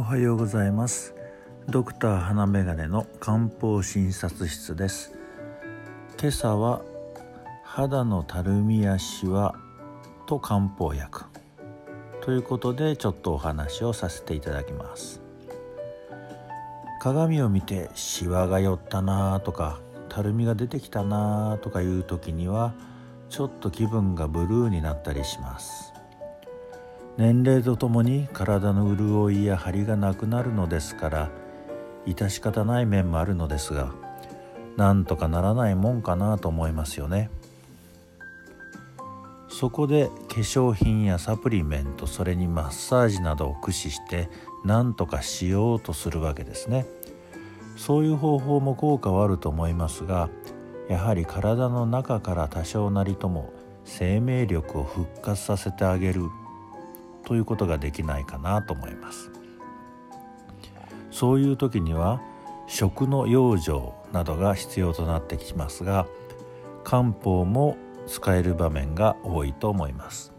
おはようございます。ドクター花眼鏡の漢方診察室です。今朝は肌のたるみやシワと漢方薬ということでちょっとお話をさせていただきます。鏡を見てシワが寄ったなとかたるみが出てきたなとかいう時にはちょっと気分がブルーになったりします。年齢とともに体の潤いや張りがなくなるのですから致し方ない面もあるのですがなんとかならないもんかなと思いますよね。そこで化粧品やサプリメントそれにマッサージなどを駆使して何とかしようとするわけですね。そういう方法も効果はあると思いますがやはり体の中から多少なりとも生命力を復活させてあげるということができないかなと思います。そういう時には食の養生などが必要となってきますが漢方も使える場面が多いと思います。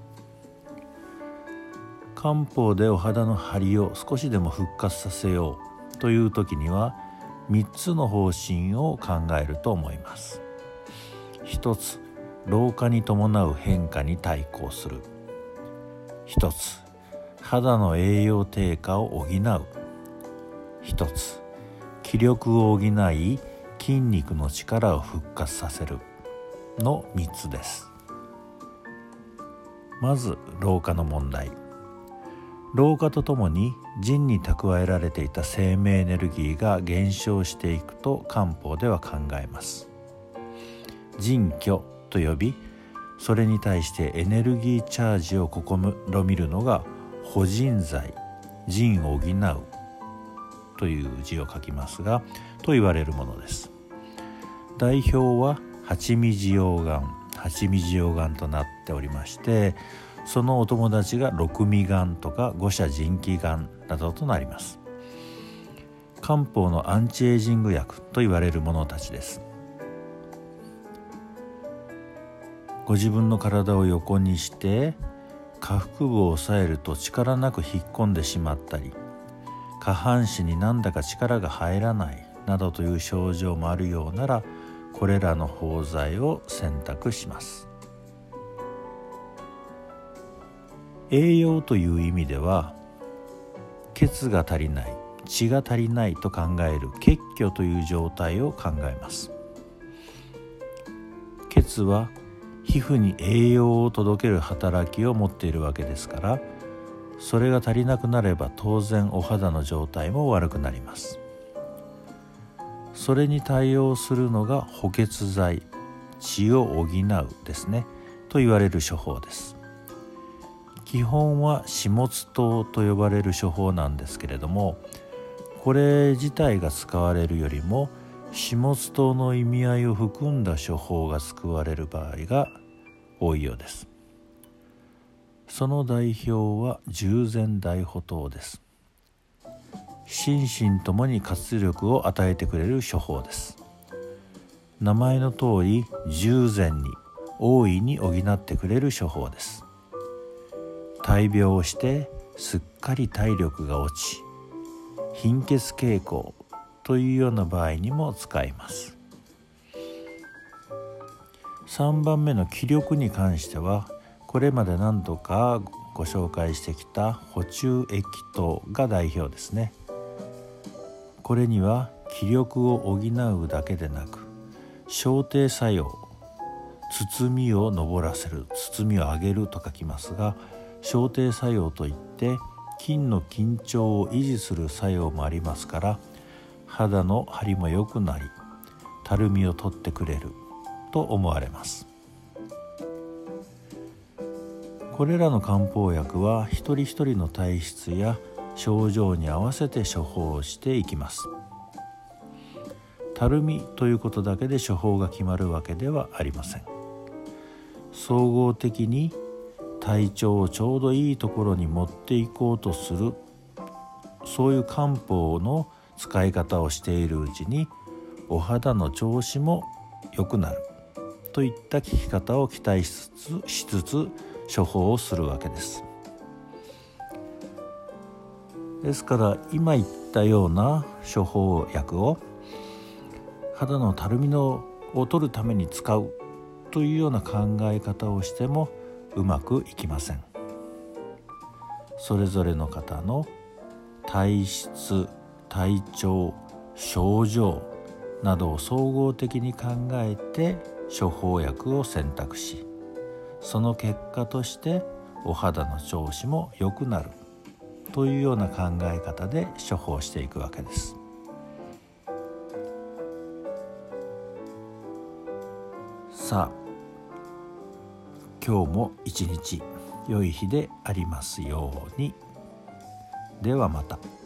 漢方でお肌の張りを少しでも復活させようという時には3つの方針を考えると思います。1つ老化に伴う変化に対抗する。1つ肌の栄養低下を補う。1つ気力を補い筋肉の力を復活させる。の3つです。まず老化の問題。老化とともに腎に蓄えられていた生命エネルギーが減少していくと漢方では考えます。腎虚と呼びそれに対してエネルギーチャージを試みるのが保腎剤腎を補うという字を書きますがと言われるものです。代表は八味塩丸八味塩丸となっておりましてそのお友達が六味丸とか五社腎気丸などとなります。漢方のアンチエイジング薬と言われるものたちです。ご自分の体を横にして下腹部を押さえると力なく引っ込んでしまったり下半身になんだか力が入らないなどという症状もあるようならこれらの包材を選択します。栄養という意味では血が足りない血が足りないと考える血虚という状態を考えます。血は皮膚に栄養を届ける働きを持っているわけですからそれが足りなくなれば当然お肌の状態も悪くなります。それに対応するのが補欠剤血を補うですねと言われる処方です。基本は始末糖と呼ばれる処方なんですけれどもこれ自体が使われるよりも始末糖の意味合いを含んだ処方が使われる場合が多いようです。その代表は従前大補糖です。心身ともに活力を与えてくれる処方です。名前の通り従前に大いに補ってくれる処方です。大病をしてすっかり体力が落ち貧血傾向というような場合にも使います。3番目の気力に関してはこれまで何度かご紹介してきた補充液糖が代表ですね。これには気力を補うだけでなく小低作用包みを上らせる包みを上げると書きますが小低作用といって筋の緊張を維持する作用もありますから肌の張りも良くなりたるみを取ってくれると思われます。これらの漢方薬は一人一人の体質や症状に合わせて処方していきます。たるみということだけで処方が決まるわけではありません。総合的に体調をちょうどいいところに持っていこうとするそういう漢方の使い方をしているうちにお肌の調子も良くなるといった効き方を期待しつつしつつ処方をするわけです。ですから今言ったような処方薬を肌のたるみのを取るために使うというような考え方をしてもうまくいきません。それぞれの方の体質体調症状などを総合的に考えて処方薬を選択しその結果としてお肌の調子も良くなるというような考え方で処方していくわけですさあ今日も一日良い日でありますようにではまた。